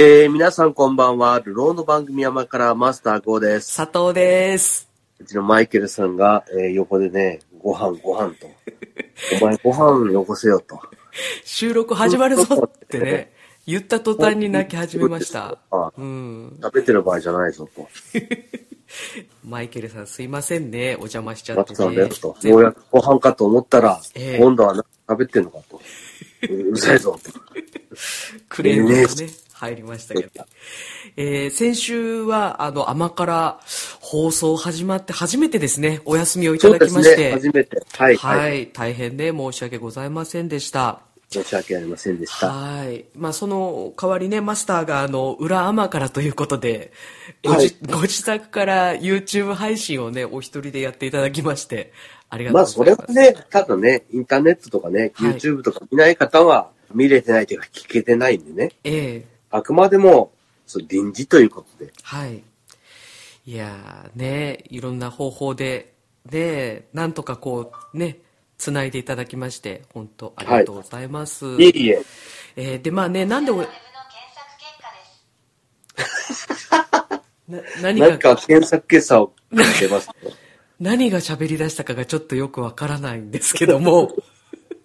えー、皆さんこんばんは。ルローの番組山からマスター GO です。佐藤です。うちのマイケルさんが、えー横でね、ご飯ご飯と。お前ご飯よこせよと。収録始まるぞってね、言った途端に泣き始めました。あうん。食べてる場合じゃないぞと。マイケルさんすいませんね。お邪魔しちゃってマスターだよね。と。全ようやくご飯かと思ったら、ええ今度はな食べてんのかと。うるさいぞと。クレームがね、入りましたけど。えー先週は、あの、甘から放送始まって初めてですね、お休みをいたそうですね。だきまして。初めて。はい、は、はいい。大変ね、申し訳ございませんでした。申し訳ありませんでした。はい。まあ、その代わりね、マスターが、あの、裏甘からということで、ごはいじご自宅から YouTube 配信をね、お一人でやっていただきまして、ありがとうまあ、そございます。れはね、ただね、インターネットとかね、はい YouTube とか見ない方は、見れてないというか聞けてないんでね。ええあくまでも、そう臨時ということで。はい。いやーね、いろんな方法で、ね、なんとかこう、ね、つないでいただきまして、本当ありがとうございます。いえいえ。えーで、まあね、なんで。な何なんか、か検索結果をかけますね。何が喋り出したかがちょっとよくわからないんですけども、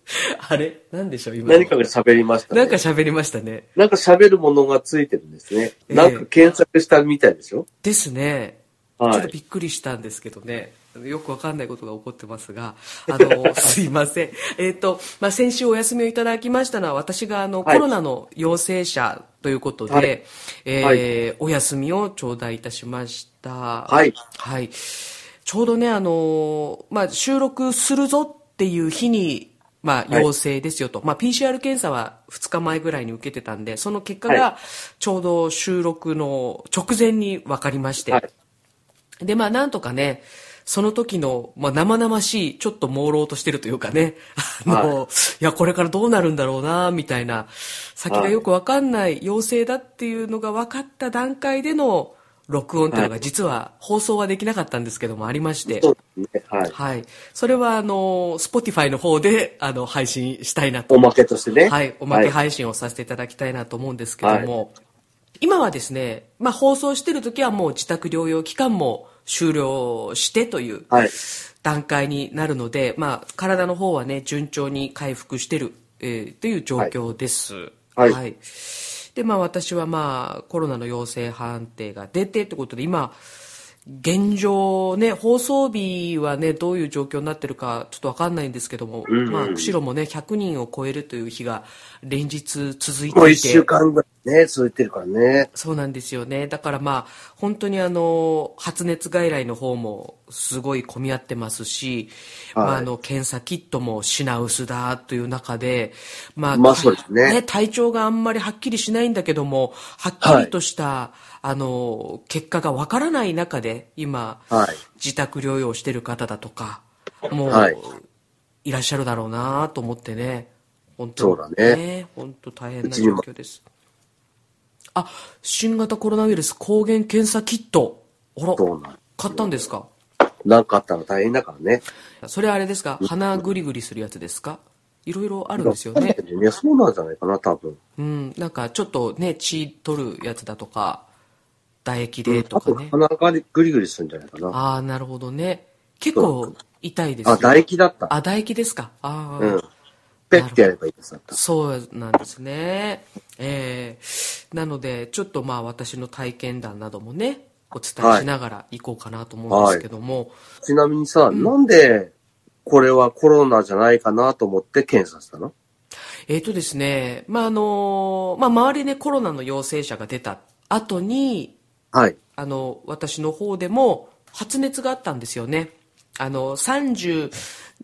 あれ？なんでしょう、今の。何かが喋りましたね。なんか喋りましたね。なんか喋るものがついてるんですね。ええなんか検索したみたいでしょ？ですね。はいちょっとびっくりしたんですけどね。よくわかんないことが起こってますが、あの、すいません。えっ、と、まあ、先週お休みをいただきましたのは、私があの、はいコロナの陽性者ということで、はいえーお休みを頂戴いたしました。はい。はい。ちょうどね、あの、まあ、収録するぞっていう日に、まあ、はい陽性ですよと。まあ、PCR 検査は2日前ぐらいに受けてたんで、その結果はが、ちょうど収録の直前に分かりまして、はい。で、まあ、なんとかね、その時の、まあ、生々しい、ちょっと朦朧としてるというかね、あの、い、や、これからどうなるんだろうな、みたいな、先がよくわかんない陽性だっていうのが分かった段階での録音っていうのが、実は放送はできなかったんですけども、ありまして。はい。はい。それは、あの、Spotify の方で、あの、配信したいなとおまけとしてね。はい、おまけはい。配信をさせていただきたいなと思うんですけども、今はですね、まあ、放送してる時はもう自宅療養期間も終了してというはい。段階になるので、まあ、体の方はね、順調に回復してる、えーという状況です。はいで、まあ、私はまあ、コロナの陽性判定が出てってことで、今、現状ね、放送日はね、どういう状況になってるかちょっとわかんないんですけども、んうんまあ、釧路もね、100人を超えるという日が連日続いていて、週間ぐらいね、続いてるからね。そうなんですよね。だからまあ、本当にあの、発熱外来の方もすごい混み合ってますし、はいまああの、検査キットも品薄だという中で、まあ、まあそうですね体調があんまりはっきりしないんだけども、はっきりとした、あの、結果がわからない中で、今、はい。自宅療養してる方だとか、もう、はいい、らっしゃるだろうなと思ってね。本当そうだね本当大変な状況です。あ、新型コロナウイルス抗原検査キット。あら、買ったんですか？なんかあったら大変だからね。それあれですか？鼻グリグリするやつですか？いろいろあるんですよね。ね。そうなんじゃないかな、多分。うん、なんかちょっとね、血取るやつだとか、唾液でとかね。鼻がグリグリするんじゃないかな。ああ、なるほどね。結構痛いですよあ、唾液だった。あ、唾液ですか？ああ、うん。ペッてやればいいです。そうなんですね。えー、なので、ちょっとまあ私の体験談などもね、お伝えしながら行こうかなと思うんですけども、ちなみにさ、なんで、これはコロナじゃないかなと思って検査したの？えっ、とですね、まああの、まあ周りねコロナの陽性者が出た後に、はい。あの、私の方でも発熱があったんですよね。あの、30、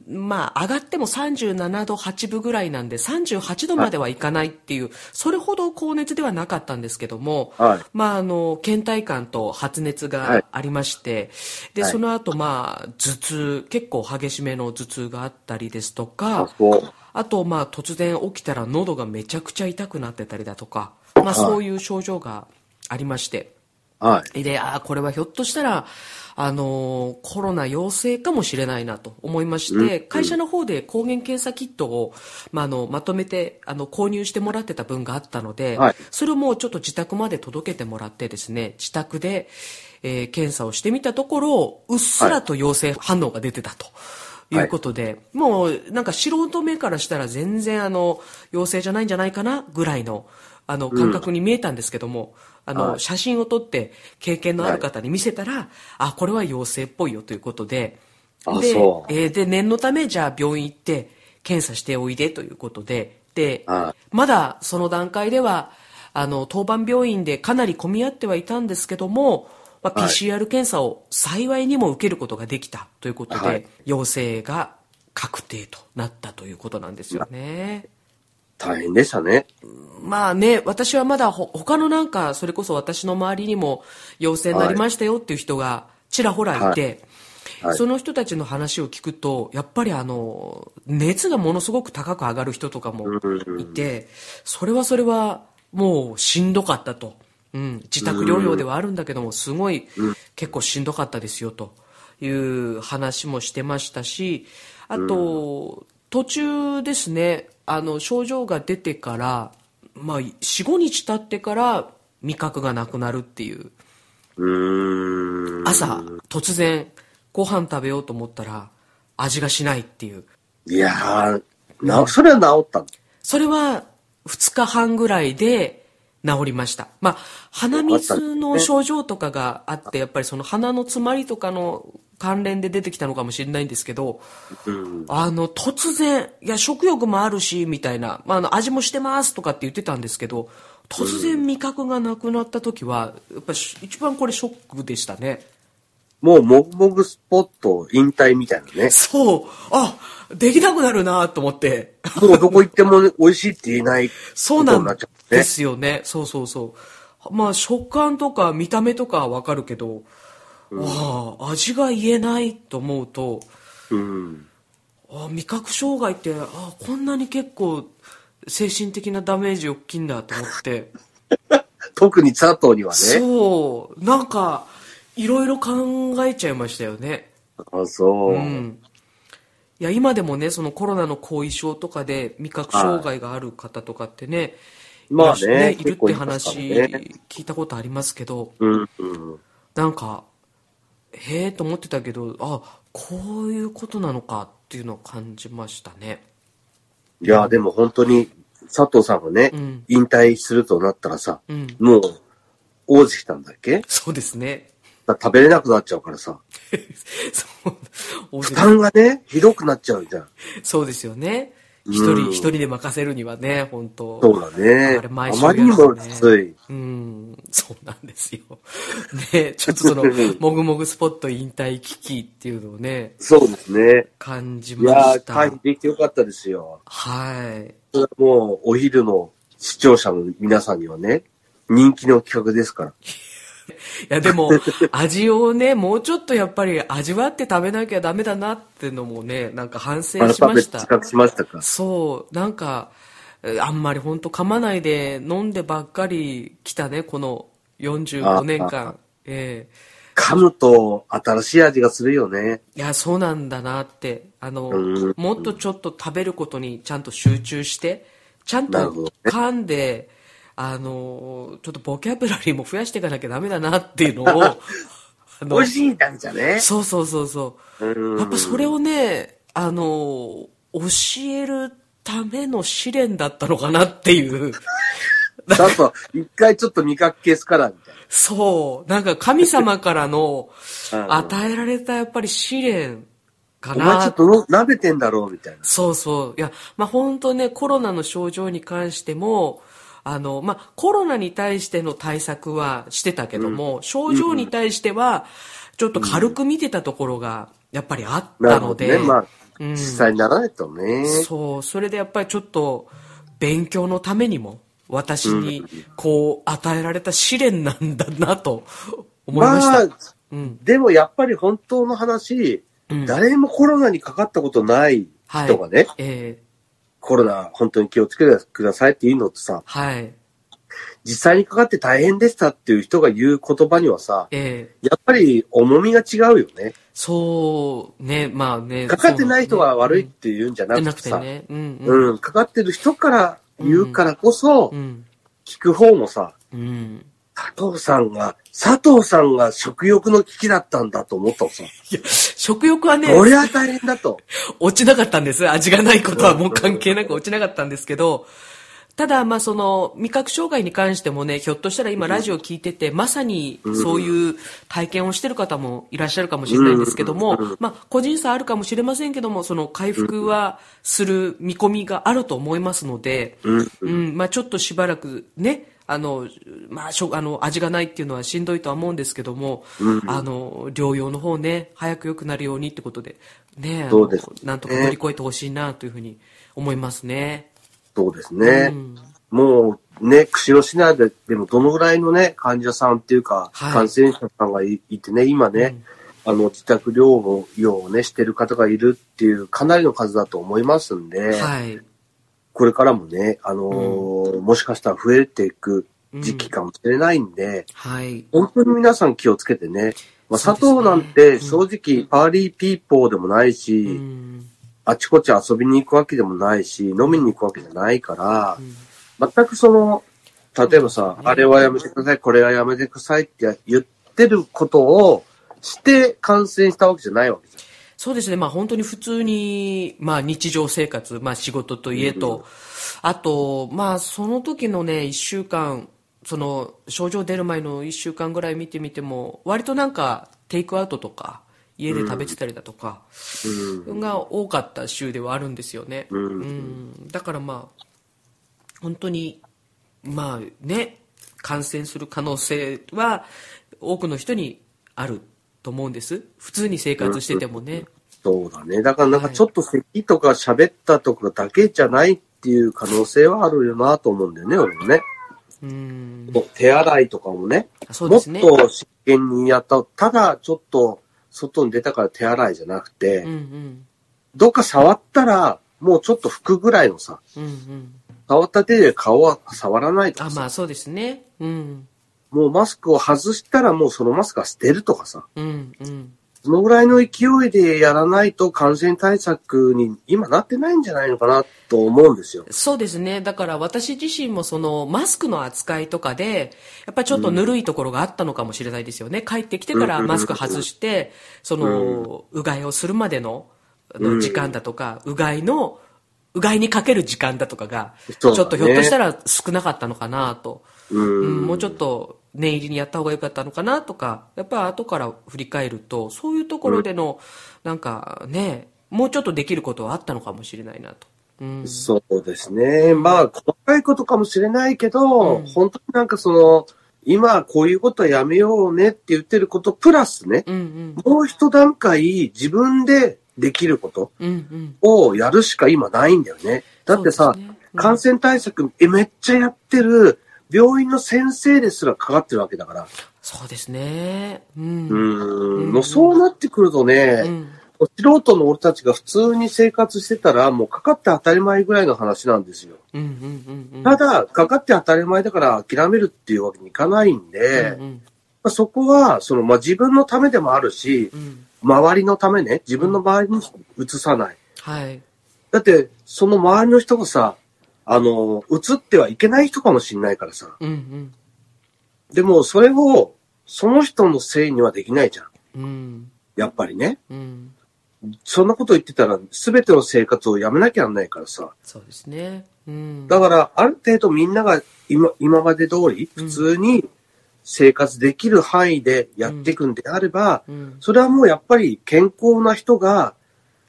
まあ、上がっても37度8分ぐらいなんで、38度まではいかないっていう、それほど高熱ではなかったんですけども、はいまあ、あの、倦怠感と発熱はいがありまして、で、はいその後、まあ、頭痛、結構激しめの頭痛があったりですとあか。あと、まあ、突然起きたら喉がめちゃくちゃ痛くなってたりだとか、まあ、そういう症状がありまして、はい。で、ああ、これはひょっとしたら、あのーコロナ陽性かもしれないなと思いまして、うん会社の方で抗原検査キットを、まあ、あの、まとめて、あの、購入してもらってた分があったので、はいそれをもうちょっと自宅まで届けてもらってですね、自宅で、えー検査をしてみたところ、うっすらと陽性反応が出てたと。いうことで、もうなんか素人目からしたら全然あの陽性じゃないんじゃないかなぐらいのあの感覚に見えたんですけども、あの、はい。写真を撮って経験のある方に見せたら、あこれは陽性っぽいよということで。あでえーで念のためじゃあ病院行って検査しておいでということで。で、はまだその段階ではあの当番病院でかなり混み合ってはいたんですけども、まあ、はい。PCR 検査を幸いにも受けることができたということで、はい。陽性が確定となったということなんですよね。大変でしたね。まあね、私はまだほ他のなんか、それこそ私の周りにも陽性になりましたよっていう人がちらほらいて、はい。その人たちの話を聞くと、やっぱりあの、熱がものすごく高く上がる人とかもいて、それはそれはもうしんどかったと。うん、自宅療養ではあるんだけども、すごい結構しんどかったですよという話もしてましたし、あと、途中ですね、あの、症状が出てから、まあ、4、5日経ってから味覚がなくなるっていう。朝、突然、ご飯食べようと思ったら、味がしないっていう。いやー、な、それは治ったの？それは、2日半ぐらいで治りました。まあ、鼻水の症状とかがあって、やっぱりその鼻の詰まりとかの関連で出てきたのかもしれないんですけど、うん。あの、突然、いや、食欲もあるし、みたいな、まあ、あの、味もしてますとかって言ってたんですけど、突然味覚がなくなった時は、やっぱり一番これショックでしたね。もう、もぐもぐスポット引退みたいなね。そう、あ、できなくなるなと思って。もうどこ行っても美味しいって言えないそうなん。ですよね。そうそうそう。まあ、食感とか見た目とかはわかるけど、ああ、味が言えないと思うと、うん。あ味覚障害って、あこんなに結構精神的なダメージ大きいんだと思って。特に佐藤にはね。そう、なんか、いろいろ考えちゃいましたよね。あ、そう。うん。いや、今でもね、そのコロナの後遺症とかで味覚障害がある方とかってね、まあねいる結って話ね聞いたことありますけど、うん、うん。なんか、へえと思ってたけど、あ、こういうことなのかっていうのを感じましたね。いや、でも本当に佐藤さんがね、うん引退するとなったらさ、うん。もう、王子来たんだっけ？そうですね。食べれなくなっちゃうからさ、そう、大負勢担がね、ひどくなっちゃうじゃん。そうですよね。うん一人、一人で任せるにはね、本当そうだね。あれ毎あ週まりにもきつい。うん、そうなんですよ。ね、ちょっとその、もぐもぐスポット引退危機っていうのをね、そうですね。感じました。回避できてよかったですよ。はい。それはもう、お昼の視聴者の皆さんにはね、人気の企画ですから。いや、でも、味をね、もうちょっとやっぱり味わって食べなきゃダメだなってのもね、なんか反省しました。しましたか？そう、なんか、えあんまり本当噛まないで飲んでばっかり来たね、この45年間。ええ。噛むと新しい味がするよね。いや、そうなんだなって。あのうん、もっとちょっと食べることにちゃんと集中して、ちゃんと噛んで、あの、ちょっとボキャブラリーも増やしていかなきゃダメだなっていうのを、美味しいんだじゃね。そうそうそうそう。うんやっぱそれをね、あの、教えるための試練だったのかなっていう。ちゃんと、一回ちょっと味覚消すから、みたいそう。なんか神様からのうん与えられたやっぱり試練かな。お前ちょなっとの舐めてんだろう、みたいな。そうそう。いや、まあ本当ね、コロナの症状に関しても、あの、まあコロナに対しての対策はしてたけども、症状に対しては、ちょっと軽く見てたところが、やっぱりあったので、ね。まあ、うん実際にならないとね。そう、それでやっぱりちょっと、勉強のためにも、私に、こう、与えられた試練なんだなと、思いました。まあ、うん。でもやっぱり本当の話、うん誰もコロナにかかったことない人がね、ええコロナ本当に気をつけてくださいっていうのってさ、はい。実際にかかって大変でしたっていう人が言う言葉にはさ、ええやっぱり重みが違うよね。そう、ね、まあね。かかってない人が悪いって言うんじゃなくてさ、ね。うん、うん。うん、かかってる人から言うからこそう、ん。聞く方もさ、うん。佐藤さんが、佐藤さんが食欲の危機だったんだと思ったのさ。いや、食欲はね、これは大変だと。落ちなかったんです。味がないことはもう関係なく落ちなかったんですけど、ただ、まあ、その、味覚障害に関してもね、ひょっとしたら今ラジオ聞いてて、まさにそういう体験をしてる方もいらっしゃるかもしれないんですけども、まあ、個人差あるかもしれませんけども、その回復はする見込みがあると思いますので、うん、まあ、ちょっとしばらくね、あの、まあ、しょあの、味がないっていうのはしんどいとは思うんですけども、あの、療養の方ね、早く良くなるようにってことで、ね、そうですねなんとか乗り越えてほしいなというふうに思いますね。そうですね。もうね、釧路市内ででもどのぐらいのね、患者さんっていうか、はい感染者さんがいいてね、今ね、あの、自宅療養をね、してる方がいるっていう、かなりの数だと思いますんで、はい。これからもね、あのーもしかしたら増えていく時期かもしれないんで、はい。本当に皆さん気をつけてね、まあ、佐藤なんて正直パーリーピーポーでもないし、うん。あちこち遊びに行くわけでもないし、飲みに行くわけじゃないから、全くその、例えばさ、あれはやめてください、これはやめてくださいって言ってることをして感染したわけじゃないわけじそうですね。まあ本当に普通に、まあ日常生活、まあ仕事と家と、あと、まあその時のね、一週間、その症状出る前の一週間ぐらい見てみても、割となんかテイクアウトとか、家で食べてたりだとか、が多かった週ではあるんですよね。うん。うん。だからまあ、本当に、まあね、感染する可能性は多くの人にあると思うんです。普通に生活しててもね。そうだね。だからなんかちょっと咳とか喋ったとかだけじゃないっていう可能性はあるよなと思うんだよね、俺もね。うん。手洗いとかもね。そうですね。もっと真剣にやった。ただちょっと外に出たから手洗いじゃなくて、うんうん。どっか触ったら、もうちょっと拭くぐらいのさ、うんうん。触った手で顔は触らないとあ、かさ、まあそうですね。うん。もうマスクを外したらもうそのマスクは捨てるとかさ、うんうん。そのぐらいの勢いでやらないと感染対策に今なってないんじゃないのかなと思うんですよ。そうですね。だから私自身もそのマスクの扱いとかで、やっぱりちょっとぬるいところがあったのかもしれないですよね。帰ってきてからマスク外して、その、うがいをするまでのあの時間だとか、うがいの、うがいにかける時間だとかが、ねょっとひょっとしたら少なかったのかなと。うん。うんもうちょっと念入りにやった方が良かったのかなとか、やっぱり後から振り返ると、そういうところでの、なんかね、もうちょっとできることはあったのかもしれないなと。うん。そうですね。まあ、細かいことかもしれないけど、本当になんかその、今こういうことはやめようねって言ってることプラスね、うんうん。もう一段階自分でできることうんうん。をやるしか今ないんだよね。だってさ、ねうん感染対策えめっちゃやってる病院の先生ですらかかってるわけだから。そうですね。うん。ううん。もうそうなってくるとね、うん素人の俺たちが普通に生活してたらもうかかって当たり前ぐらいの話なんですよ。うんうんうん。ただ、かかって当たり前だから諦めるっていうわけにいかないんで、うんうんまあそこは、その、まあ、自分のためでもあるしう、ん。周りのためね、自分の周りに移さない。はい。だって、その周りの人がさ、あの、移ってはいけない人かもしれないからさ。うんうん。でも、それを、その人のせいにはできないじゃん。うん。やっぱりね。うん。そんなこと言ってたら、すべての生活をやめなきゃならないからさ。そうですね。うん。だから、ある程度みんなが今、今まで通り、普通に生活できる範囲でやっていくんであれば、うん。それはもうやっぱり健康な人が、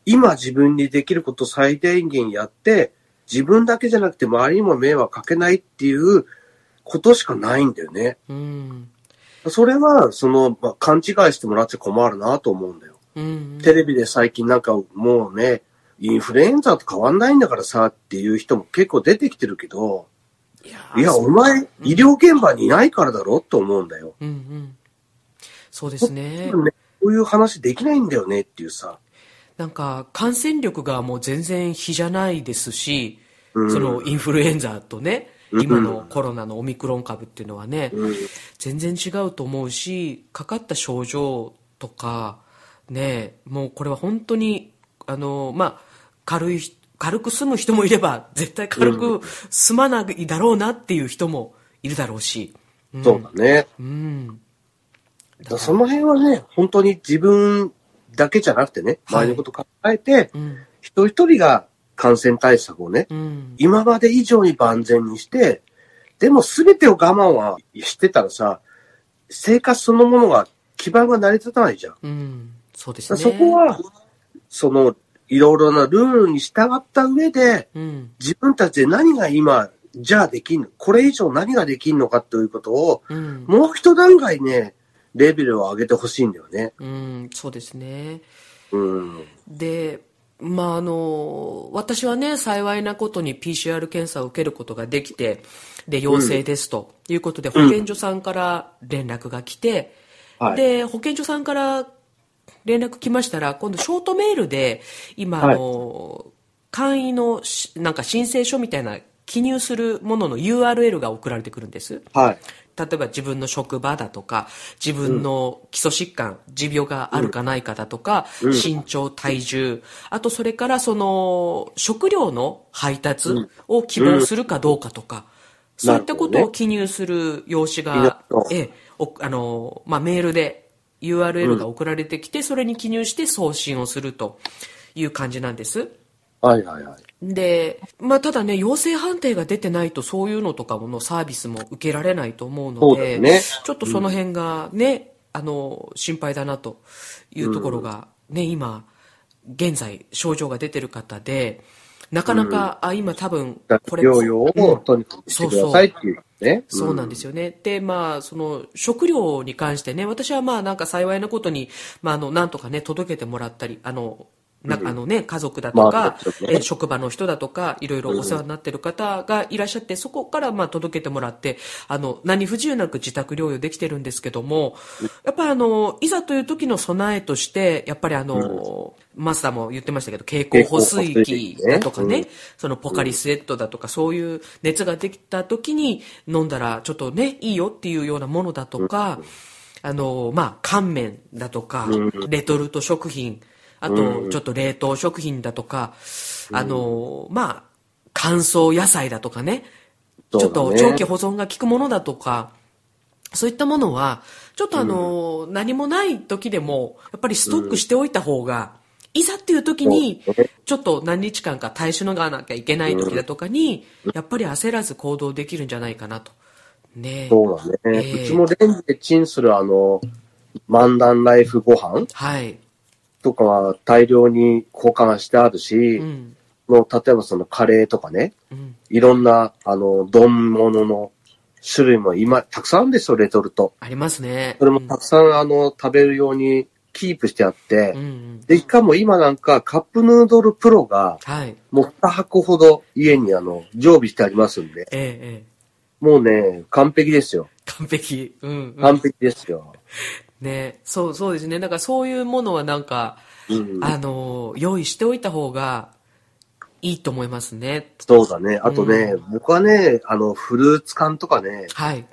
今自分にできることを最大限やって、自分だけじゃなくて周りにも迷惑かけないっていうことしかないんだよね。うん。それは、その、まあ、勘違いしてもらっちゃ困るなと思うんだよ。うん。テレビで最近なんかもうね、インフルエンザと変わんないんだからさっていう人も結構出てきてるけど、いやいや、お前、医療現場にいないからだろと思うんだよ。うんうん。そうですね。ねこういう話できないんだよねっていうさ。なんか感染力がもう全然比じゃないですし、うん。そのインフルエンザとねうん。今のコロナのオミクロン株っていうのはね、うん。全然違うと思うしかかった症状とかねもうこれは本当にあのまあ軽い軽く済む人もいれば絶対軽く済まないだろうなっていう人もいるだろうし。うん。そうだね。うん。その辺はね、本当に自分だけじゃなくてね、はい。周りのこと考えて、うん。一人一人が感染対策をね、うん。今まで以上に万全にして、でも全てを我慢はしてたらさ、生活そのものが基盤が成り立たないじゃん。うん。そうですだね。そこは、その、いろいろなルールに従った上で、うん。自分たちで何が今、じゃあできんのこれ以上何ができんのかということを、うん。もう一段階ね、レベルを上げてほしいんだよね。うんそうですねうん。でまああの私はね幸いなことに PCR 検査を受けることができてで陽性ですということで、保健所さんから連絡が来て、はい。で保健所さんから連絡来ましたら今度ショートメールで今、はいあの簡易のしなんか申請書みたいな記入するものの URL が送られてくるんですはい。例えば自分の職場だとか自分の基礎疾患、持病があるかないかだとか、身長体重あとそれからその食料の配達を希望するかどうかとか、そういったことを記入する用紙が、なるほど。ええおあのまあ、メールで URL が送られてきて、それに記入して送信をするという感じなんです。はいはいはい。で、まあ、ただね、陽性判定が出てないと、そういうのとかのサービスも受けられないと思うので、ねちょっとその辺がね、あの、心配だなというところが、ね、今、現在、症状が出てる方で、なかなか、あ、今多分、これ、療養をとにかくしてくださいっていうね。そうなんですよね。で、まあ、その、食料に関してね、私はまあ、なんか幸いなことに、まあ、あの、なんとかね、届けてもらったり、あの、なあのね、家族だとまかあ、そうですね。え職場の人だとか、いろいろお世話になってる方がいらっしゃって、そこからまあ届けてもらって、あの、何不自由なく自宅療養できてるんですけども、やっぱりあの、いざという時の備えとして、やっぱりあの、マスターも言ってましたけど、経口補水器だとかね、うん。そのポカリスエットだとか、そういう熱ができた時に飲んだらちょっとね、いいよっていうようなものだとか、あの、まあ、乾麺だとか、レトルト食品、あと、ちょっと冷凍食品だとか、あの、まあ、乾燥野菜だとかね、ちょっと長期保存が効くものだとか、そういったものは、ちょっとあの、何もない時でも、やっぱりストックしておいた方が、いざっていう時にちょっと何日間か耐えしのがなきゃいけない時だとかに、やっぱり焦らず行動できるんじゃないかなと。ね。そうだね。ええ。うちもレンジでチンするあの、漫談ライフご飯。はい。とかは大量に交換してあるし、うん。もう例えばそのカレーとかね、うん。いろんなあの、丼物の種類も今、たくさんあるんですよ、レトルト。ありますね。それもたくさんあの、食べるようにキープしてあって、うんうん。で、しかも今なんかカップヌードルプロが、はい。もう2箱ほど家にあの、常備してありますんで、ええええ。もうね、完璧ですよ。完璧。うん、うん。完璧ですよ。ねそう、そうですね。だからそういうものはなんか、うん。あの、用意しておいた方がいいと思いますね。そうだね。あとね、僕はね、あの、フルーツ缶とかね、はい。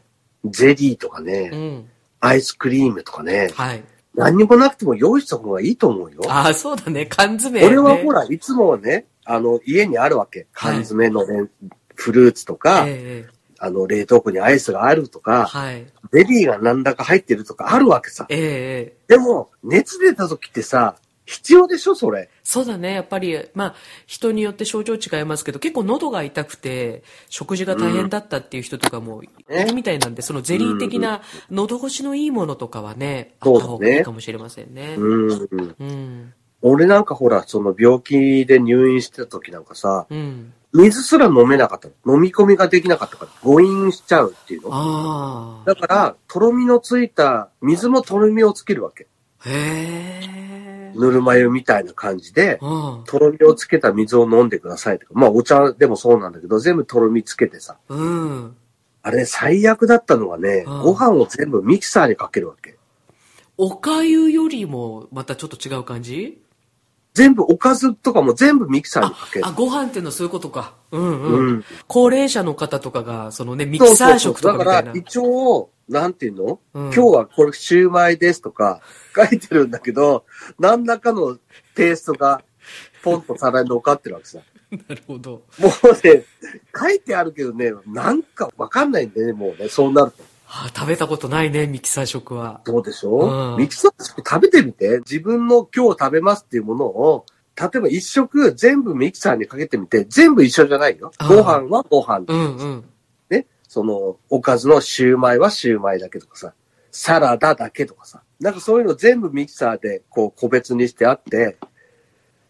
ゼリーとかうね、ん。アイスクリームとかね、はい。何にもなくても用意した方がいいと思うよ。ああ、そうだね。缶詰、ね。俺はほら、いつもね、あの、家にあるわけ。缶詰のね、フルーツとか、ええあの、冷凍庫にアイスがあるとか、はい。ゼリーが何らか入ってるとかあるわけさ。ええええでも、熱出た時ってさ、必要でしょ、それ。そうだね。やっぱり、まあ、人によって症状違いますけど、結構喉が痛くて、食事が大変だったっていう人とかもいるみたいなんで、そのゼリー的な喉越しのいいものとかはね、あった方がいいかもしれませんね。うん。うん。俺なんかほら、その病気で入院してた時なんかさ、うん。水すら飲めなかったの。飲み込みができなかったから、誤飲しちゃうっていうの。だから、とろみのついた、水もとろみをつけるわけ。へえ。ぬるま湯みたいな感じで、うん。とろみをつけた水を飲んでくださいとか。まあ、お茶でもそうなんだけど、全部とろみつけてさ。うん。あれ、最悪だったのがね、うんご飯を全部ミキサーにかけるわけ。おかゆよりも、またちょっと違う感じ？全部おかずとかも全部ミキサーにかけるあ、。ご飯っていうのはそういうことか。うんうん。うん高齢者の方とかが、そのね、ミキサー食とかみたいな。だから、一応、なんていうの、うん今日はこれシューマイですとか 書いてるんだけど、何らかのペーストがポンと皿に乗っかってるわけさ。なるほど。もうね、書いてあるけどね、なんかわかんないんでね、もうね、そうなると。あ食べたことないね、ミキサー食は。どうでしょ？う、うんミキサー食食べてみて。自分の今日食べますっていうものを、例えば一食全部ミキサーにかけてみて、全部一緒じゃないよ。ご飯はご飯。うんうん。ね？その、おかずのシューマイはシューマイだけとかさ、サラダだけとかさ。なんかそういうの全部ミキサーでこう個別にしてあって、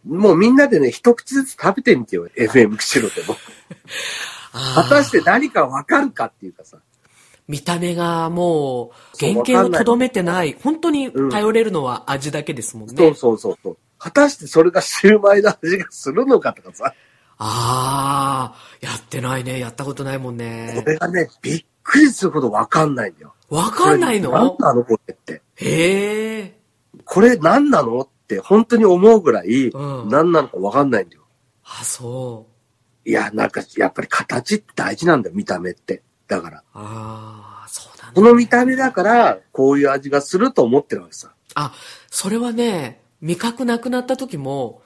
もうみんなでね、一口ずつ食べてみてよ、FM 釧路でも。果たして何かわかるかっていうかさ。見た目がもう、原型をとどめてない。本当にうん頼れるのは味だけですもんね。そうそうそうそう。果たしてそれがシューマイの味がするのかとかさ。ああ、やってないね。やったことないもんこね。れがね、びっくりするほどわかんないんだよ。わかんないこれ何のなのこれって。へえ。これ何なのって本当に思うぐらい、うん何なのかわかんないんだよ。あ、そう。いや、なんか、やっぱり形って大事なんだよ、見た目って。だから。ああ、そうだ。この見た目だから、こういう味がすると思ってるわけさ。あ、それはね、味覚なくなった時も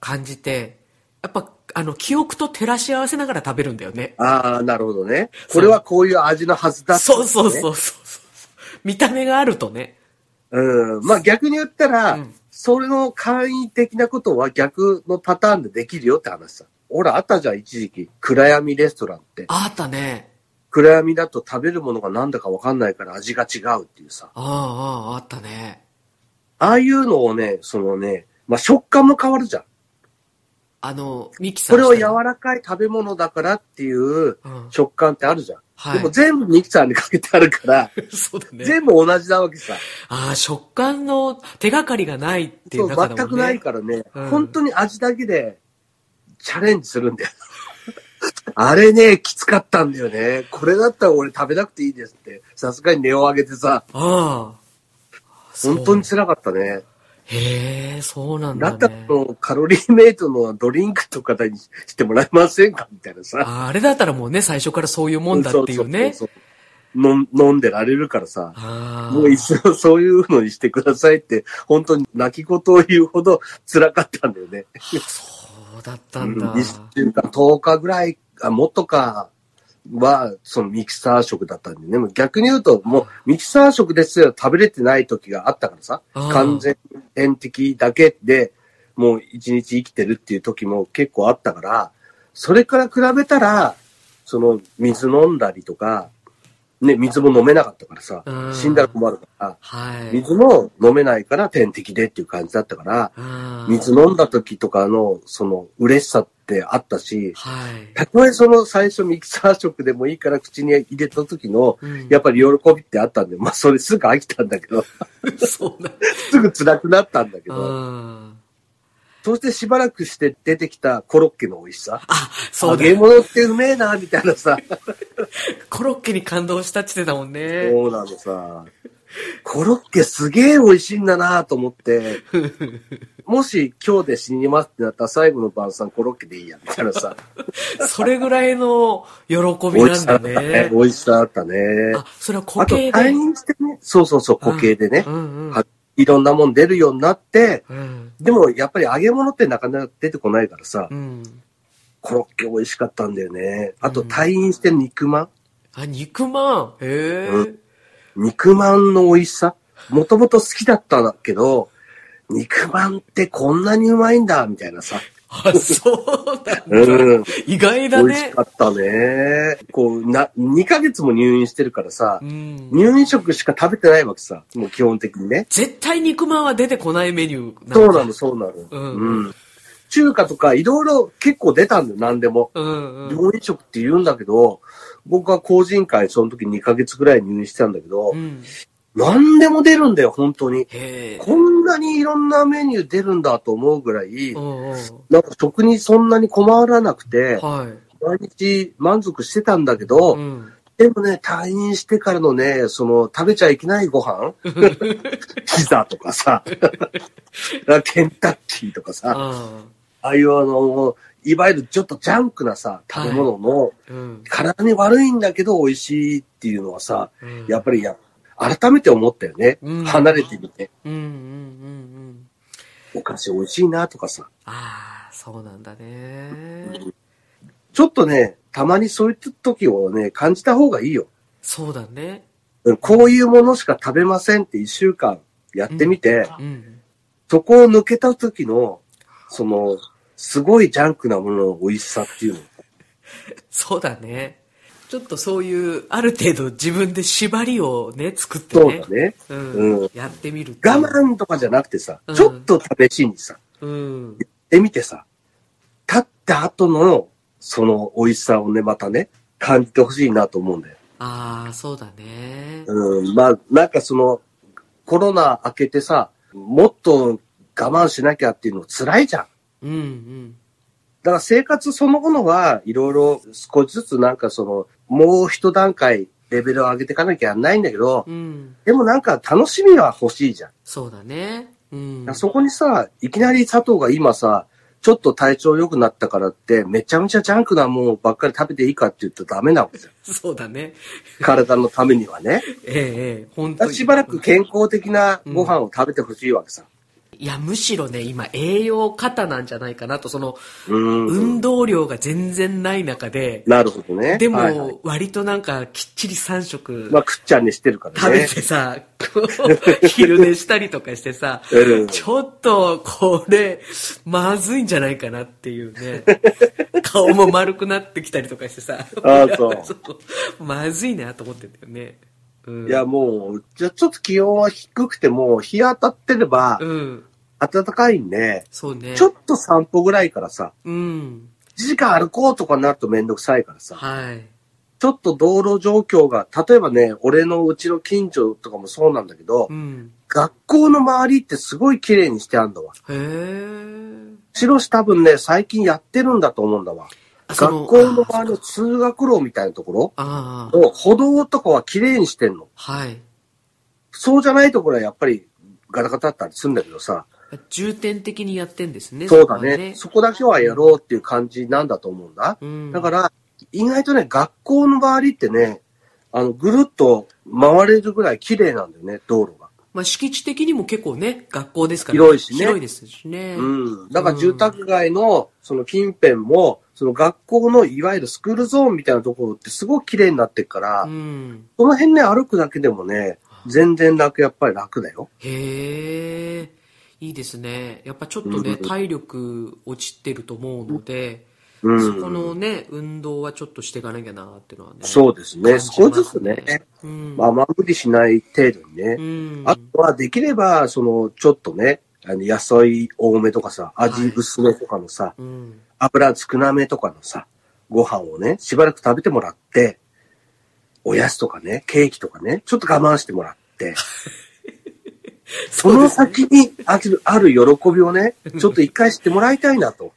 感じて、やっぱ、あの、記憶と照らし合わせながら食べるんだよね。ああ、なるほどね。これはこういう味のはずだってそうそうねそうそうそう。見た目があるとね。うん。まあ逆に言ったら、うんそれの簡易的なことは逆のパターンでできるよって話さ。ほら、あったじゃん、一時期。暗闇レストランって。あったね。暗闇だと食べるものが何だかわかんないから味が違うっていうさ。ああ、ああ、あったね。ああいうのをね、そのね、まあ食感も変わるじゃん。あの、ミキサーこれを柔らかい食べ物だからっていううん食感ってあるじゃん。はいでも全部ミキサーにかけてあるから、そうだね。全部同じなわけさ。ああ、食感の手がかりがないっていそうだもんね。全くないからね、うん本当に味だけでチャレンジするんだよ。あれね、きつかったんだよね。これだったら俺食べなくていいですって。さすがに値を上げてさ、ああ。本当に辛かったね。へえ、そうなんだだね。ったらカロリーメイトのドリンクとかにしてもらえませんかみたいなさ。ああれだったらもうね、最初からそういうもんだっていうね。そうそうそう飲ん飲んでられるからさ。もう一度そういうのにしてくださいって、本当に泣き言を言うほど辛かったんだよね。そうだったうんん、だ。1週間、10日ぐらい、あ、もっとか、は、そのミキサー食だったんでね。逆に言うと、もうミキサー食ですよ、食べれてない時があったからさ、完全点滴だけで、もう一日生きてるっていう時も結構あったから、それから比べたら、その水飲んだりとか、ね、水も飲めなかったからさう、ん死んだら困るから、はい。水も飲めないから点滴でっていう感じだったから、水飲んだ時とかの、その嬉しさってあったし、はい。たとえその最初ミキサー食でもいいから口に入れた時の、うんやっぱり喜びってあったんで、まあそれすぐ飽きたんだけど。すぐ辛くなったんだけうど、ん。そしてしばらくして出てきたコロッケの美味しさ。あ、そうだ。揚げ物ってうめえな、みたいなさ。コロッケに感動したって言ってたもんね。そうなのさ。コロッケすげえ美味しいんだなと思って、もし今日で死にますってなったら最後の晩餐コロッケでいいや、みたいなさ。それぐらいの喜びなんだねね。。美味しさだったね。あ、それは固あと形で。退院してね、そうそうそう、固形でねう、んうん。はいろんなもん出るようになって、うん。でもやっぱり揚げ物ってなかなか出てこないからさう、ん。コロッケ美味しかったんだよね。あとうん退院して肉まんあ、肉まん？へえ。うん肉まんの美味しさもともと好きだったんだけど、肉まんってこんなにうまいんだ、みたいなさ。あ、そうなんだ。うん。意外だ美味しね。かったね。こう、な、2ヶ月も入院してるからさう、ん。入院食しか食べてないわけさ。もう基本的にね。絶対肉まんは出てこないメニューなそうなの、そうなの。うんうん。中華とかいろいろ結構出たんだよ、何でも。うんうん。食って言うんだけど、僕は工人会その時2ヶ月ぐらい入院してたんだけどう、ん。何でも出るんだよ、本当に。こんなにいろんなメニュー出るんだと思うぐらい。なんか食にそんなに困らなくて、は毎日満足してたんだけい。ど、うん。でもね、退院してからのね、その、食べちゃいけないご飯 ピザとかさ、ケンタッキーとかさ、あああいうあの、いわゆるちょっとジャンクなさ、食べ物の、あ。うん。体に悪いんだけど美味しいっていうのはさ、うんやっぱりや、改めて思ったよね。うん離れてみて。うんうんうんうん。お菓子美味しいなとかさ。ああ、そうなんだね。ちょっとね、たまにそういった時をね、感じた方がいいよ。そうだね。うんこういうものしか食べませんって一週間やってみて、うん。そこを抜けた時の、その、すごいジャンクなものの美味しさっていうの。そうだね。ちょっとそういう、ある程度自分で縛りをね、作ってねそうだ。ね。うん。うんやってみる我慢とかじゃなくてさうん、ちょっと試しにさ、うん。やってみてさ、立った後の、その美味しさをね、またね、感じてほしいなと思うんだよ。ああ、そうだね。うん、まあ、なんかその、コロナ明けてさ、もっと我慢しなきゃっていうの辛いじゃん。うんうん。だから生活そのものはいろいろ少しずつなんかその、もう一段階レベルを上げていかなきゃないんだけど、うん。でもなんか楽しみは欲しいじゃん。そうだね。うん。そこにさ、いきなり佐藤が今さ、ちょっと体調良くなったからって、めちゃめちゃジャンクなものばっかり食べていいかって言ったらダメなわけじゃん。そうだね。体のためにはね。ええ、ええ、本だ当に。しばらく健康的なご飯を食べてほしいわけさ。いや、むしろね、今、栄養過多なんじゃないかなと、その、うん。運動量が全然ない中で、なるほどね。ではいはいも、割となんか、きっちり3食まあ、くっちゃんにしてるから食べね。てさ、昼寝したりとかしてさ、うんちょっと、これ、まずいんじゃないかなっていうね。顔も丸くなってきたりとかしてさ。ああそう う。まずいなと思ってんだよね。うん。いや、もう、じゃあちょっと気温は低くても、日当たってればう、ん。暖かいんで、そうね。ちょっと散歩ぐらいからさ、うん。1時間歩こうとかになるとめんどくさいからさ、はい。ちょっと道路状況が、例えばね、俺のうちの近所とかもそうなんだけどう、ん。学校の周りってすごい綺麗にしてあんだわ。へえ。白し多分ね、最近やってるんだと思うんだわ。学校の周りの通学路みたいなところ。を歩道とかは綺麗にしてんの。はい。そうじゃないところはやっぱりガタガタだったりするんだけどさ、重点的にやってんですね。そうだね。そこだけはやろうっていう感じなんだと思うんだ。うん。だから、意外とね、学校の周りってね、あの、ぐるっと回れるぐらい綺麗なんだよね、道路が。まあ、敷地的にも結構ね、学校ですから、広いしね広いですしね。うん。だから住宅街の、その近辺も、その学校のいわゆるスクールゾーンみたいなところってすごく綺麗になってるから、うん。その辺ね、歩くだけでもね、全然楽、やっぱり楽だよ。へえ、いいですね。やっぱちょっとね、うん体力落ちてると思うので、うん。そこのね、運動はちょっとしていかなきゃなっていうのはね。そうですね。感じ少しずつね。うん。まあ、まあ、無理しない程度にね。うん。あとは、できれば、その、ちょっとね、あの野菜多めとかさ、味薄めとかのさ、うん。油少なめとかのさ、ご飯をね、しばらく食べてもらって、おやつとかね、ケーキとかね、ちょっと我慢してもらって、その先にあるある喜びをね、ちょっと一回知ってもらいたいなと。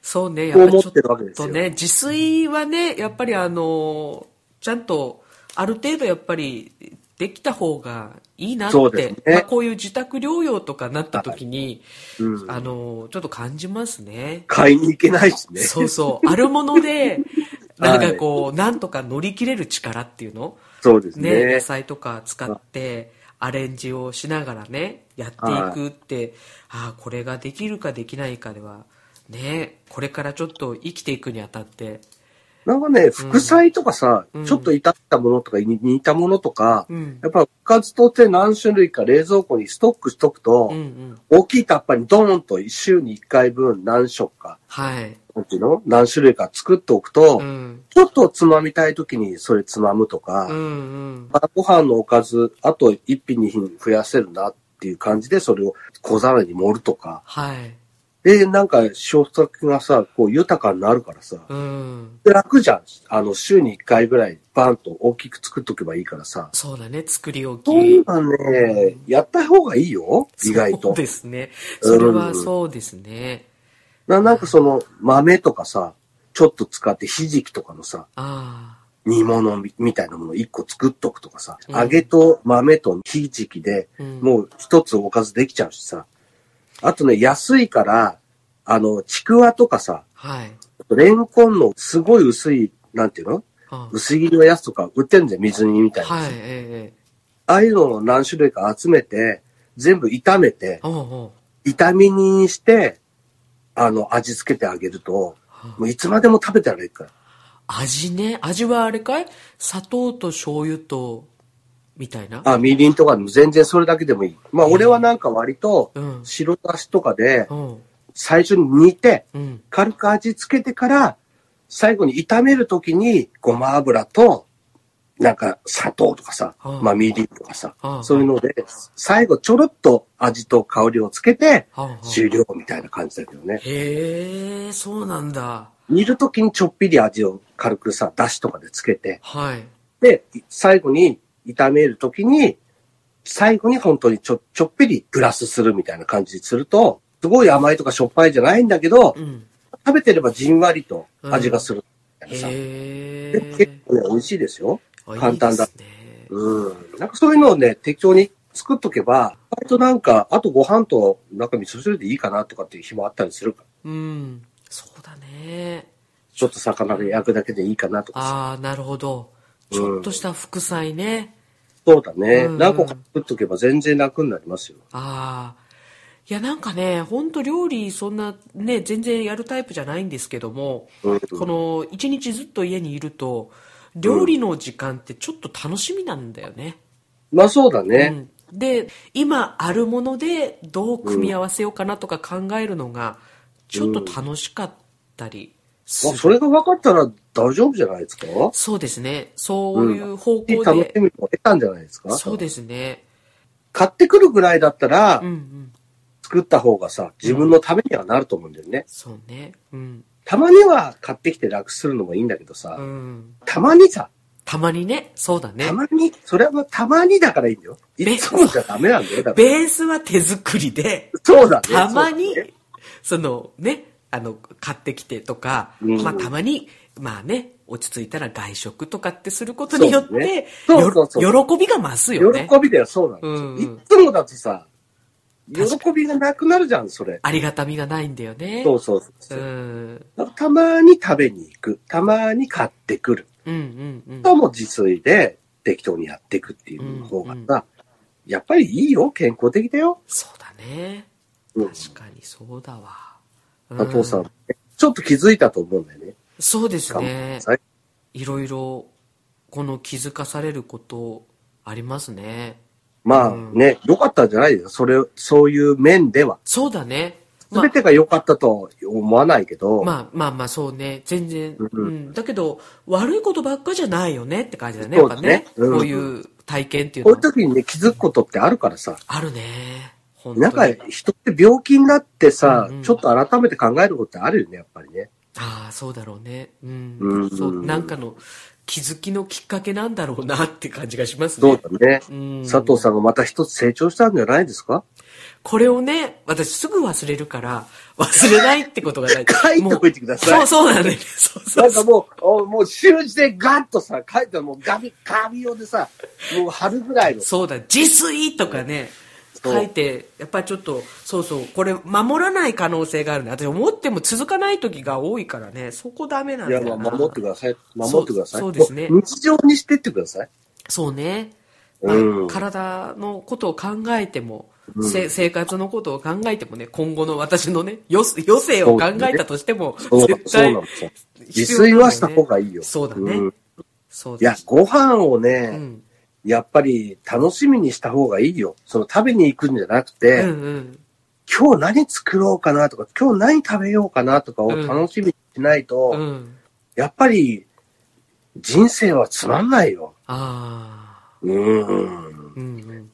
そうね、やっぱりちょっ思ってるわけですよとね、自炊はね、やっぱりあの、ちゃんと、ある程度やっぱり、できた方がいいなって、ねまあ、こういう自宅療養とかなった時に、うん。あの、ちょっと感じますね。買いに行けないしね。そうそう。あるもので、なんかこう、なんとか乗り切れる力っていうの？そうですね、野ね。菜とか使って、アレンジをしながらね、やっていくって、ああ、これができるかできないかでは、ね、これからちょっと生きていくにあたって、なんかね、副菜とかさ、うんちょっと炒ったものとかに似たものとか、うん。やっぱおかずとって何種類か冷蔵庫にストックしとくと、うんうん。大きいタッパーにドーンと一週に一回分何食か、はい。なんていうの？何種類か作っておくと、うん。ちょっとつまみたい時にそれつまむとか、うんうん。まあご飯のおかず、あと一品二品増やせるなっていう感じでそれを小皿に盛るとか。はい。で、なんか食卓がさ、こう豊かになるからさ、うん。で楽じゃん。あの、週に一回ぐらいバンと大きく作っとけばいいからさ。そうだね、作り置き。そういうのはね、やった方がいいよ、意外とそう。ですね。それはそうですね。ななんかその豆とかさ、ちょっと使ってひじきとかのさ、あ煮物みみたいなものを一個作っとくとかさ、うん揚げと豆とひじきで、うんもう一つおかずできちゃうしさ。あとね、安いから、あの、ちくわとかさ、はい。レンコンのすごい薄い、なんていうの？あ薄切りのやつとか売ってるんだよ、水煮みたいな。はい、ええああいうのを何種類か集めて、全部炒めて、炒め煮にして、あの、味付けてあげると、もういつまでも食べてられるから。味ね。味はあれかい？砂糖と醤油と、みたいな？あ、みりんとかでも全然それだけでもいい。まあ、俺はなんか割とうん、白だしとかで、うん。最初に煮て、うん。軽く味付けてから、最後に炒めるときに、ごま油と、なんか砂糖とかさ、はあまあみりんとかさはあ、そういうので、最後ちょろっと味と香りをつけて、終了みたいな感じだけどね。へえ、そうなんだ。煮るときにちょっぴり味を軽くさ、だしとかでつけて、はい。で、最後に炒めるときに、最後に本当にちょ、ちょっぴりプラスするみたいな感じにすると、すごい甘いとかしょっぱいじゃないんだけど、うん。食べてればじんわりと味がするみたいなさ。へで結え。構ね、美味しいですよ。あ簡単だいいね。うん。なんかそういうのをね、適当に作っとけば、割となんか、あとご飯となんか味噌汁でいいかなとかっていう日もあったりするから。うん。そうだね。ちょっと魚で焼くだけでいいかなとかさ。ああ、なるほど。ちょっとした副菜ね。そうだね。うん何個か作っとけば全然楽になりますよ。ああ。いや、なんかね、ほんと料理そんなね、全然やるタイプじゃないんですけども、うんこの一日ずっと家にいると、料理の時間ってちょっと楽しみなんだよね。まあそうだね。うん、で、今あるものでどう組み合わせようかなとか考えるのが、ちょっと楽しかったり。まあそれが分かったら大丈夫じゃないですか？そうですね。そういう方向で。楽しみも得たんじゃないですか？そうですね。買ってくるぐらいだったらうんう、ん。作った方がさ、自分のためにはなると思うんだよね。そうね。うん。たまには買ってきて楽するのもいいんだけどさ、うん。たまにさ、たまにね。そうだねた。まに、それはたまにだからいいんだよ。べいつもじゃダメなんだよ。だベースは手作りで、そうだね。たまにそね、そのね、あの、買ってきてとか、うんまあたまに、まあね、落ち着いたら外食とかってすることによって、そうねそうそう喜びが増すよね。喜びだよ、そうなんですよ。うんうんいつもだとさ、喜びがなくなるじゃん、それ。ありがたみがないんだよね。そうそうそうう。ん。たまに食べに行く。たまに買ってくる。うんうんうん。とも自炊で適当にやっていくっていう方がさ、やっぱりいいよ、健康的だよ。そうだね。うん。確かにそうだわ。お父さうんちょっと気づいたと思うんだよね。そうですねい。いろいろ、この気づかされることありますね。まあうんね、良かったんじゃないですか。それ、そういう面では。そうだね。まあすべてが良かったと思わないけど、まあまあまあそうね。全然。うんうん。だけど、悪いことばっかじゃないよねって感じだね。そうねやっぱね。うんこういう体験っていうこういうのは。時にね、気づくことってあるからさ。あるね。なんか、人って病気になってさ、うんうんちょっと改めて考えることってあるよね、やっぱりね。ああ、そうだろうね。うん。うんそう、なんかの気づきのきっかけなんだろうなって感じがしますそうね。だね。うん佐藤さんがまた一つ成長したんじゃないですか？これをね、私すぐ忘れるから、忘れないってことがない。書いておいてくださいそう、そうなんだよね。そうそうなんかもう、おもう習字でガッとさ、書いたらもうガビ、カビ用でさ、もう春ぐらいの。そうだ、自炊とかね、書いて、やっぱりちょっと、そうそう、これ守らない可能性があるね。私思っても続かない時が多いからね、そこダメなんいや、だよな。まあ、守ってください。守ってください。そうですね日常にしてってください。そうね。まあうん体のことを考えても、せ生活のことを考えてもね、今後の私のね、余余生を考えたとしても、そう絶そう対なんですよ。自炊はした方がいいよ。そうだね。んそういや、ご飯をね、うん。やっぱり楽しみにした方がいいよ。その食べに行くんじゃなくうて、んうん。今日何作ろうかなとか、今日何食べようかなとかを楽しみにしないと、うん。やっぱり人生はつまんないよ。ああ。うーん。うんうん。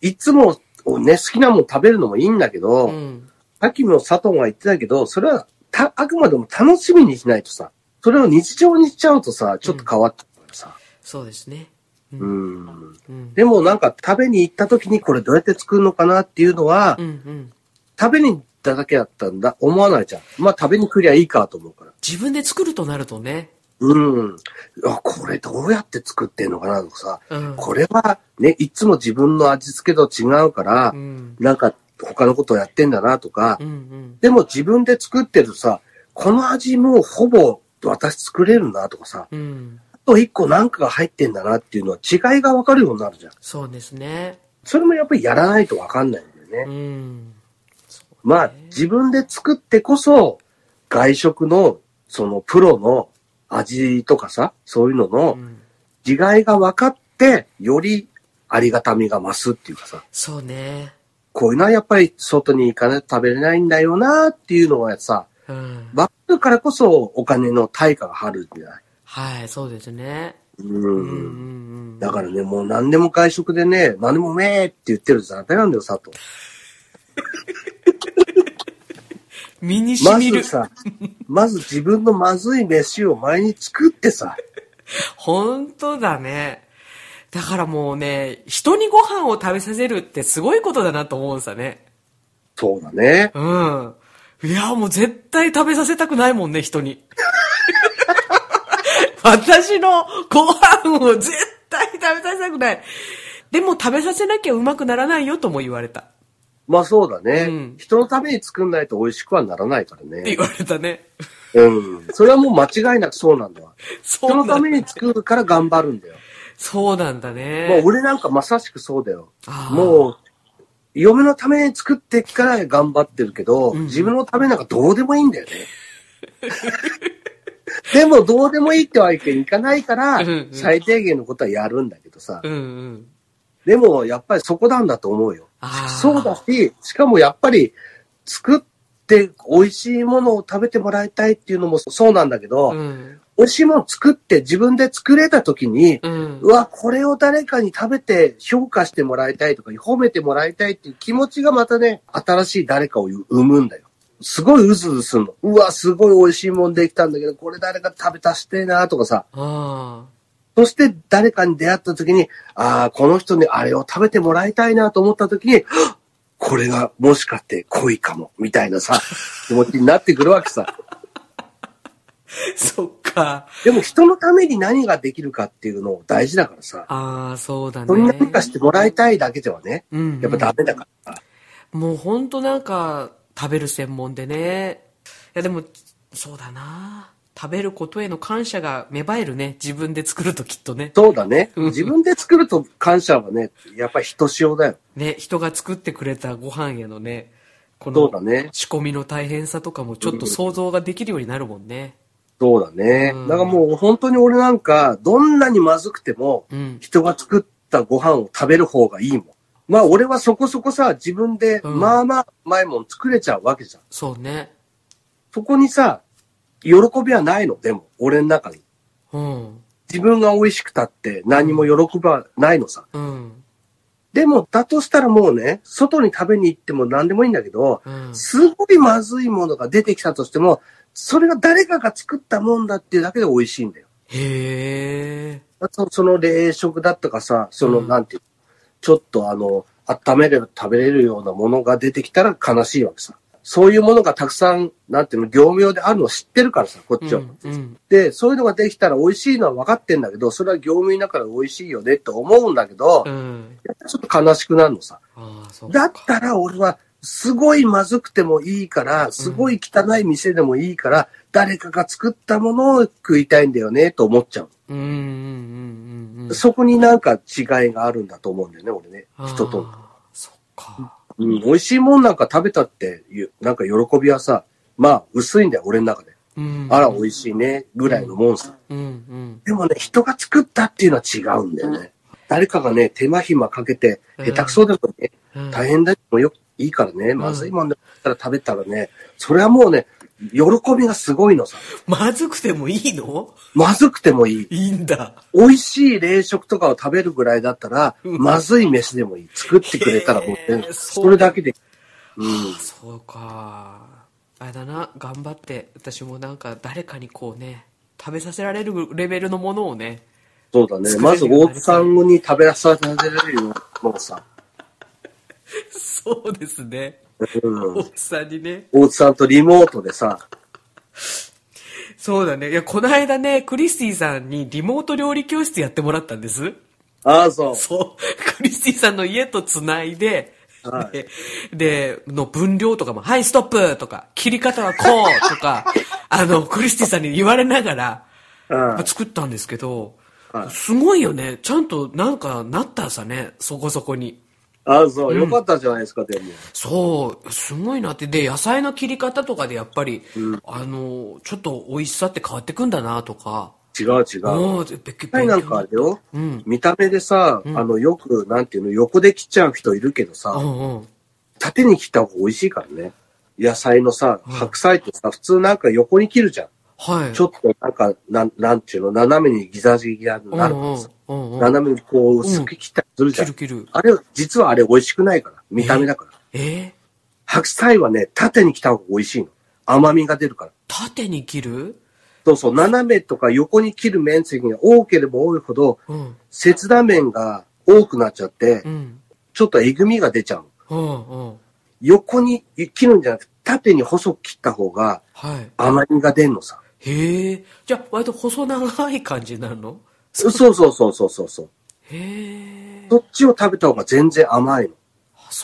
いつもね、好きなもの食べるのもいいんだけど、うん。さっきも佐藤が言ってたけど、それはたあくまでも楽しみにしないとさ、それを日常にしちゃうとさ、ちょっと変わってくるからさ。そうですね。う。うんん。うん。でもなんか食べに行った時にこれどうやって作るのかなっていうのは、うんうん。食べに行っただけだったんだ、思わないじゃん。まあ食べに来りゃいいかと思うから。自分で作るとなるとね、うん。あ、これどうやって作ってんのかなとかさ、うん。これはね、いつも自分の味付けと違うからう、ん。なんか他のことをやってんだなとかう、ん。でも自分で作ってるとさ、この味もうほぼ私作れるなとかさ、うん。あと一個なんかが入ってんだなっていうのは違いがわかるようになるじゃん。そうですね。それもやっぱりやらないとわかんないんだよね。うん。まあ自分で作ってこそ、外食のそのプロの味とかさ、そういうのうのん。違いが分かって、よりありがたみが増すっていうかさ、そうね。こういうのはやっぱり外に行かないと食べれないんだよなっていうのはさ、うん。分かるからこそお金の対価が張るんじゃない？はい、そうですね。ううんうんうん。だからね、もう何でも外食でね、何でもうめえって言ってるとダメなんだよ、佐藤。身にま染みるず。さ、まず自分のまずい飯を前に作ってさ、本当だね。だからもうね、人にご飯を食べさせるってすごいことだなと思うんさね。そうだね。うん。いや、もう絶対食べさせたくないもんね、人に。私のご飯を絶対食べさせたくない。でも食べさせなきゃうまくならないよとも言われた。っまあそうだね。うん人のために作んないと美味しくはならないからねて言。われたね。うん。それはもう間違いなくそうなんだわ。そう人のために作るから頑張るんだよ。そうなんだね。まあ俺なんかまさしくそうだよ。もう、嫁のために作ってから頑張ってるけど、うん自分のためなんかどうでもいいんだよね。でもどうでもいいってわけにいかないから最低限のことはやるんだけどさ。うんうん。でもやっぱりそこなんだと思うよ。そうだし、しかもやっぱり作って美味しいものを食べてもらいたいっていうのもそうなんだけど、うん。美味しいものを作って自分で作れた時に、うんう。わ、これを誰かに食べて評価してもらいたいとか、褒めてもらいたいっていう気持ちがまたね、新しい誰かを生むんだよ。すごいうずうずするの。うわ、すごい美味しいもんできたんだけど、これ誰か食べたしてえなとかさ。あそして誰かに出会った時に、ああ、この人にあれを食べてもらいたいなと思った時に、これがもしかして恋かも、みたいなさ、気持ちになってくるわけさ。あ。そっか。でも人のために何ができるかっていうのを大事だからさ。ああ、そうだね。そんな何かしてもらいたいだけではね、うんうんやっぱダメだから。もうほんとなんか、食べる専門でね。いやでも、そうだな。食べることへの感謝が芽生えるね。自分で作るときっとね。そうだね。うん自分で作ると感謝はね、やっぱりひとしおだよ。ね、人が作ってくれたご飯へのね、この。仕込みの大変さとかもちょっと想像ができるようになるもんね。そうだね。うんだからもう本当に俺なんか、どんなにまずくても、うん。人が作ったご飯を食べる方がいいもん。まあ俺はそこそこさ、自分で、うんまあまあ、うまいもん作れちゃうわけじゃん。そうね。そこにさ、喜びはないの、でも、俺の中に。うん。自分が美味しくたって何も喜びはないのさ。うん。でも、だとしたらもうね、外に食べに行っても何でもいいんだけど、うん。すごいまずいものが出てきたとしても、それが誰かが作ったもんだっていうだけで美味しいんだよ。へえ。あとその冷食だとかさ、その、うんなんていう、ちょっとあの、温めれば食べれるようなものが出てきたら悲しいわけさ。そういうものがたくさん、なんていうの、業務用であるのを知ってるからさ、こっちは。うん。うん。で、そういうのができたら美味しいのは分かってんだけど、それは業務用だから美味しいよねって思うんだけど、うん。ちょっと悲しくなるのさ。だか。ったら俺は、すごいまずくてもいいから、すごい汚い店でもいいから、誰かが作ったものを食いたいんだよね、と思っちゃう。うんうんうんうんうん。そこになんか違いがあるんだと思うんだよね、俺ね。人と。そっか。うん、美味しいもんなんか食べたっていう、なんか喜びはさ、まあ薄いんだよ、俺の中で。うん。あら、美味しいね、ぐらいのもんさ。うんうん。でもね、人が作ったっていうのは違うんだよね。誰かがね、手間暇かけて、うん下手くそでもね、うん大変だけどよ、いいからね、まずいもんだったら食べたらね、それはもうね、喜びがすごいのさ。まずくてもいいの？まずくてもいい。いいんだ。美味しい冷食とかを食べるぐらいだったら、うんまずい飯でもいい。作ってくれたらもうね、へーそれだけで。うん。そうか。あれだな、頑張って、私もなんか誰かにこうね、食べさせられるレベルのものをね、そうだね。作まず大津さんに食べさせられるよもうさ。そうですね。うん大。津さんにね。大津さんとリモートでさ、そうだね。いや、この間ね、クリスティさんにリモート料理教室やってもらったんです。ああ、そう。そう。クリスティさんの家とつないで、はいで、での分量とかも、はい、ストップとか、切り方はこうとか、あの、クリスティさんに言われながら、うん作ったんですけど、はいすごいよね。ちゃんとなんかなったさね、そこそこに。ああ、そう。よかったじゃないですか、でも。そう、すごいなって。で、野菜の切り方とかでやっぱり、あの、ちょっと美味しさって変わってくんだなとか。違う違う。はい、なんかあれよ。うん見た目でさ、あの、よく、なんていうの、横で切っちゃう人いるけどさ、うんうん。縦に切った方が美味しいからね。野菜のさ、白菜ってさ、普通なんか横に切るじゃん。はい。ちょっとなんか、なん、なんていうの、斜めにギザギザになるからさ、うんうん斜めにこう薄く切ったりするじゃん。切る切るあれ、実はあれ美味しくないから。見た目だから。え？ー白菜はね、縦に切った方が美味しいの。甘みが出るから。縦に切る？そうそう、斜めとか横に切る面積が多ければ多いほど、うん。切断面が多くなっちゃってう、ん。ちょっとえぐみが出ちゃうの。うんうん。横に切るんじゃなくて、縦に細く切った方がはい。甘みが出んのさ。へえ。じゃあ、割と細長い感じになるの？そうそうそうそうそうそう。へえ。そっちを食べた方が全然甘いの。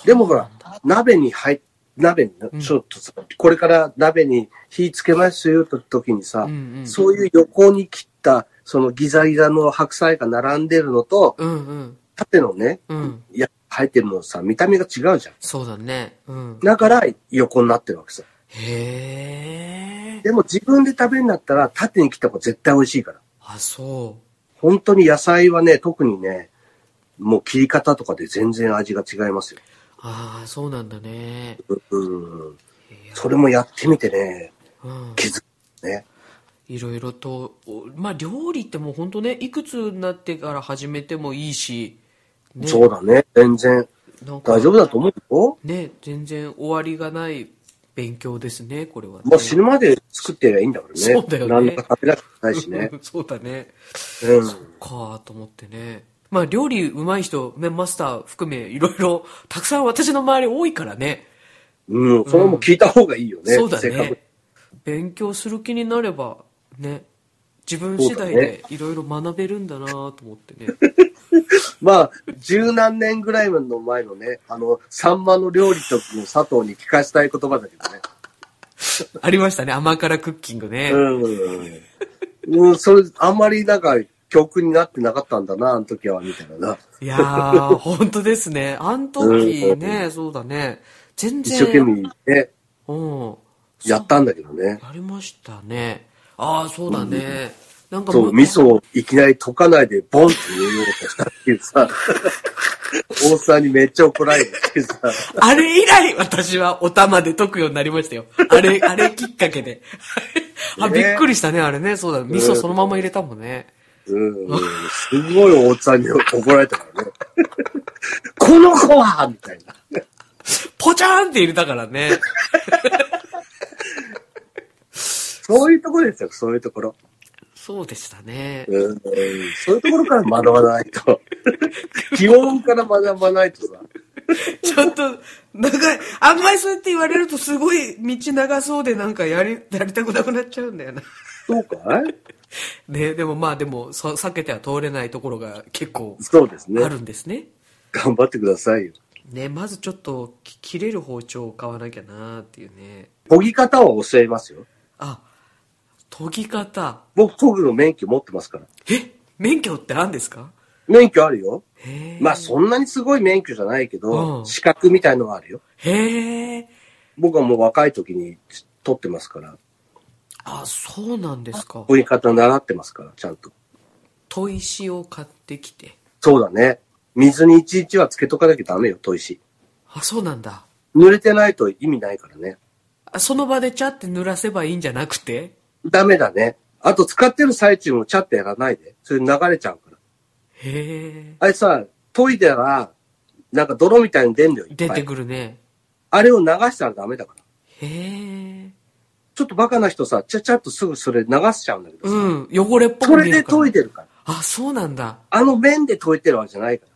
でもほら、鍋に入っ鍋に、ちょっとさ、これから鍋に火つけますよと時にさ、うんうんそういう横に切った、そのギザギザの白菜が並んでるのと、うんうん。縦のね、うん。いや、入ってるのさ、見た目が違うじゃん。そうだね。うん。だから横になってるわけさ。へえ。でも自分で食べるんだったら縦に切った方が絶対美味しいから。あ、そ本当に野菜はね、特にね、もう切り方とかで全然味が違いますよ。う。ああ、そうなんだね。うん。それもやってみてね、うん。気づくね。いろいろと、おまあ、料理ってもう本当ね、いくつになってから始めてもいいし、ね、そうだね。全然大丈夫だと思うよ。ね、全然終わりがない勉強ですね、これは、ね。もう死ぬまで作ってりゃいいんだからね。そうだよね何だか食べなくてないしね。そうだね。うん。かと思ってね。まあ、料理うまい人、ね、マスター含め、いろいろ、たくさん私の周り多いからね。うん。それも聞いた方がいいよね。そうだね。勉強する気になれば、ね、自分次第でいろいろ学べるんだなと思ってね。まあ、十何年ぐらいの前のね、あの、サンマの料理との佐藤に聞かせたい言葉だけどね。ありましたね、甘辛クッキングね。うん。うん、それ、あんまりなんか、教訓になってなかったんだな、あの時は、みたいなな。いやー、本当ですね。あん時ね、そうだね。全然。一生懸命ね、うん。やったんだけどね。やりましたね。ああ、そうだね。なんかそう、も味噌をいきなり溶かないでボンって入れようとしたっていうさ、大沢にめっちゃ怒られてさ、あれ以来、私はお玉で解くようになりましたよ。あれ、あれきっかけで。あ、ねびっくりしたね、あれね。そうだ。味噌そのまま入れたもんね。うん、うんすごい大沢に怒られたからね。この子はみたいな。ポチャーンって入れたからね。そういうところですよ、そういうところ。そうでしたね。うん、うんそういうところから学ばないと。基本から学ばないとさ。ちょっと、長い。あんまりそうやって言われるとすごい道長そうでなんかやり、やりたくなくなっちゃうんだよな。そうかい？ね、でもまあでも、そ避けては通れないところが結構そうですねあ。るんですね。頑張ってくださいよ。ね、まずちょっとき切れる包丁を買わなきゃなっていうね。研ぎ方は教えますよ。あ、研ぎ方。僕、研ぐの免許持ってますから。え？免許って何ですか？免許あるよ。まあ、そんなにすごい免許じゃないけど、うん資格みたいのがあるよ。へえ。僕はもう若い時に取ってますから、あ、そうなんですか。研ぎ方習ってますから、ちゃんと。砥石を買ってきて。そうだね。水にいちいちはつけとかなきゃダメよ、砥石。あ、そうなんだ。濡れてないと意味ないからね。あその場でチャって濡らせばいいんじゃなくて？ダメだね。あと使ってる最中もチャッてやらないで。それ流れちゃうから。へえ。あれさ、研いだら、なんか泥みたいに出んだよ、いっぱい出てくるね。あれを流したらダメだから。へえ。ちょっとバカな人さ、ちゃちゃっとすぐそれ流しちゃうんだけどさ、うん。汚れっぽそれで。研いでるから。あ、そうなんだ。あの面で研いでるわけじゃないか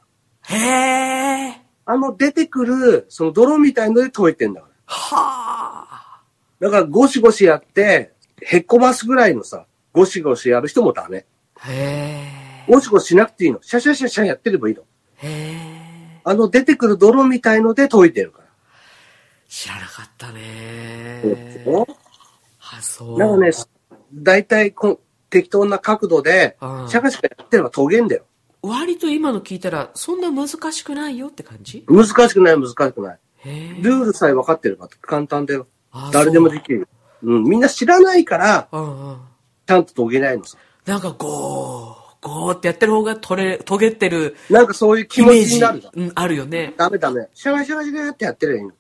ら。へえ。あの出てくる、その泥みたいので研いでんだから。はあ。だからゴシゴシやって、へっこますぐらいのさ、ゴシゴシやる人もダメ。へゴシゴシしなくていいの。シャシャシャシャやってればいいの。え。へえ。あの出てくる泥みたいので溶いてるから。知らなかったそうでねす。よあ、そう。なんかね、大体こう適当な角度でう、んシャカシャカやってれば溶げんだよ。割と今の聞いたら、そんな難しくないよって感じ？難しくない難しくない。ルールさえ分かってれば簡単だよ。あ誰でもできるよ。うん、みんな知らないから、そううんうん。ちゃんと溶けないのさ。なんかゴー、ゴーってやってる方が取れ、遂げてるなんかそういう気持ちになるじゃん。うん、あるよね。ダメダメ。シャカシャカシャカってやってればいいの。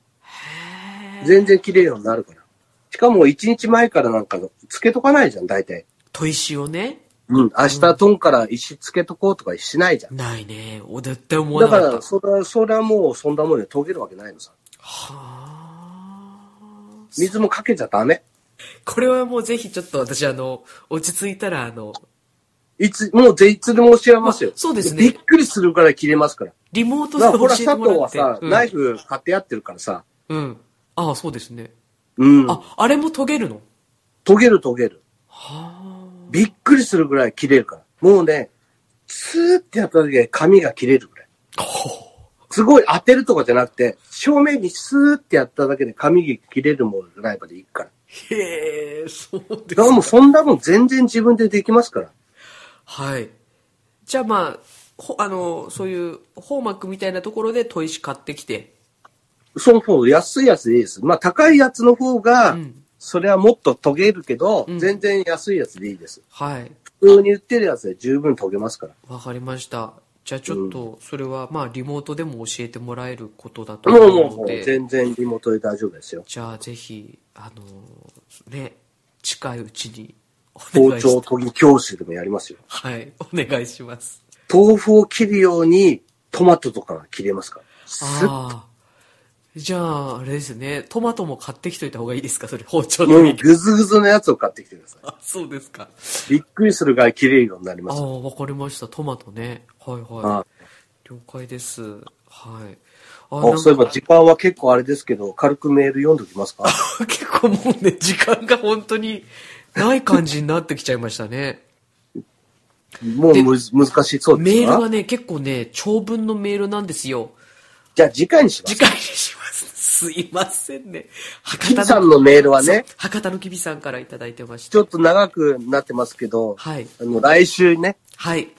全然綺麗ようになるから。しかも一日前からなんかつけとかないじゃん、大体。砥石をね。うん、明日トンから石つけとこうとかしないじゃん。ないね。お絶対思わだか、なかった。ら、それは、それはもうそんなもんで溶けるわけないのさ。はあ。水もかけちゃダメ。これはもうぜひちょっと私あの、落ち着いたらあの、いつ、もうぜいつでも教えますよ。あそうですねびっくりするから切れますから。リモートでだからほら、教えて佐もらって。藤はさ、うんナイフ買ってやってるからさ。うん。ああ、そうですね。うん。あ、あれも研げるの？溶ける溶ける。はびっくりするぐらい切れるから。もうね、スーってやった時で紙が切れるぐらい。すごい当てるとかじゃなくて、正面にスーってやっただけで紙が切れるものぐらいまでいくから。うへえ、そうですだからもうそんなもん全然自分でできますから。はい。じゃあまあ、ほあの、そういう、ホーマックみたいなところで砥石買ってきて。そうそう、安いやつでいいです。まあ高いやつの方が、うんそれはもっと研げるけど、うん全然安いやつでいいです。はい。普通に売ってるやつで十分研げますから。わかりました。じゃあちょっと、それはまあ、リモートでも教えてもらえることだともう思もうもう。全然リモートで大丈夫ですよ。じゃあぜひ、あのね、近いうちにお包願いし丁研ぎ教室でもやりますよ。はい、お願いします。豆腐を切るようにトマトとかが切れますか？ら。スッああ。じゃあ、あれですね、トマトも買ってきといた方がいいですか？それ、包丁もうのに。ぐずぐずのやつを買ってきてくださあ、そうですか。い。びっくりするぐらい切れるようになります。ああ、わかりました。トマトね。はいあはい。了解です。はい。ああそういえば時間は結構あれですけど、軽くメール読んでおきますか？結構もうね、時間が本当にない感じになってきちゃいましたね。もうむず難しそうですか？メールがね、結構ね、長文のメールなんですよ。じゃあ次回にします。次回にします。すいませんね。キビさんのメールはね、博多のきびさんからいただいてましちた。ょっと長くなってますけど、はい。あの、来週ね、はい。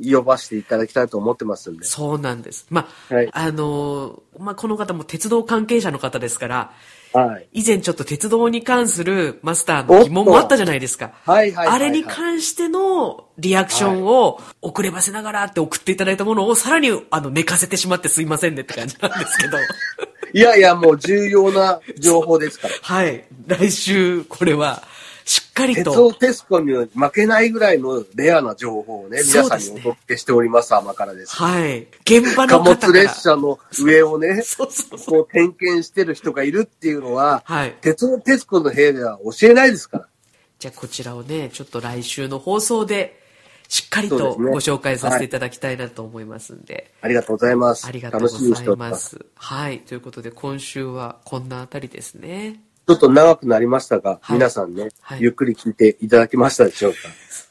呼ばせていただきたいと思ってますんで。そうなんです。まあ、はいあのーまあ、この方も鉄道関係者の方ですから、はい。以前ちょっと鉄道に関するマスターの疑問もあったじゃないですか。はいはいはいはいあれに関してのリアクションを遅ればせながらって送っていただいたものをさらにあの寝かせてしまってすいませんねって感じなんですけど。いやいや、もう重要な情報ですから。はい。来週これはしっかり鉄とオテスコに負けないぐらいのレアな情報をね、皆さんにお届けしております、甘辛です。はい。現場貨物の方から。列車の上をね、そうそうそう。こう点検してる人がいるっていうのは、はい。鉄オテスコの部屋では教えないですから。じゃあこちらをね、ちょっと来週の放送で、しっかりとご紹介させていただきたいなと思いますんで。ありがとうございます。ありがとうございま。ますす。はい。ということで今週はこんなあたりですね。ちょっと長くなりましたが、はい皆さんね、はいゆっくり聞いていただきましたでしょう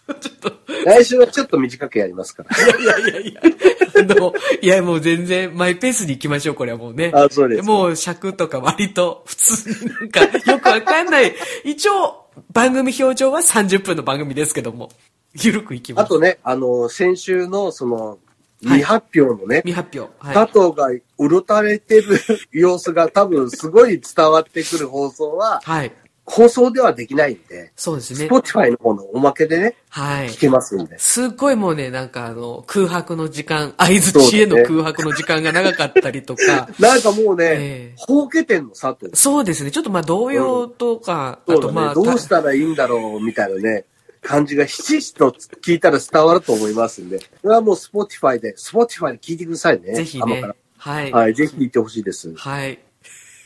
か？ちょっと、来週はちょっと短くやりますから。いやいやいや、あの、いやもう全然マイペースに行きましょう、これはもうね。あそうですもう尺とか割と普通になんか よくわかんない。一応、番組表情は30分の番組ですけども、ゆるくいきます。あとね、あの、先週のその、はい未発表のね、未発表。はい。佐藤がうろたれてる様子が多分すごい伝わってくる放送は、はい。放送ではできないんで、そうですね。Spotify の方のおまけでね、はい聞。けますんで。すっごいもうね、なんかあの、空白の時間、合図知恵の空白の時間が長かったりとか、なんかもうね、ええほうけてんの、佐藤。そうですね、ちょっとまあ動揺とか、うだとまあ、ね、どうしたらいいんだろう、みたいなね、感じがひしひしと聞いたら伝わると思いますんで、これはもう Spotify で、Spotify で聞いてくださいね。ぜひねはい。はい、ぜひ聞いてほしいです。はい。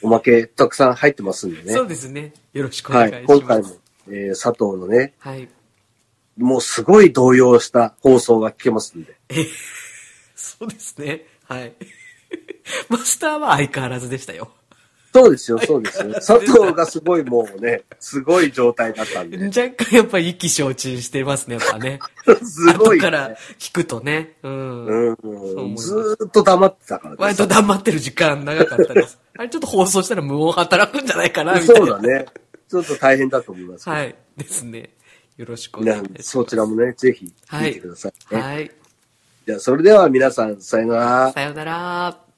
おまけたくさん入ってますんでね。そうですね。よろしくおはい、願いします。今回も、えー佐藤のね、はい。もうすごい動揺した放送が聞けますんで。そうですね。はい。マスターは相変わらずでしたよ。そうですよ、そうですよ。佐藤がすごいもうね、すごい状態だったんで。若干やっぱり意気消沈してますね、やっぱね。すごい、ね。後から聞くとね。うん。うん。ずーっと黙ってたから割と黙ってる時間長かったです。あれちょっと放送したら無音働くんじゃないかな、みたいな。そうだね。ちょっと大変だと思います。はい。ですね。よろしくお願いしねます。そちらもね、ぜひ聞いてくださいね。はい。じゃあ、それでは皆さん、さよなら。さようなら。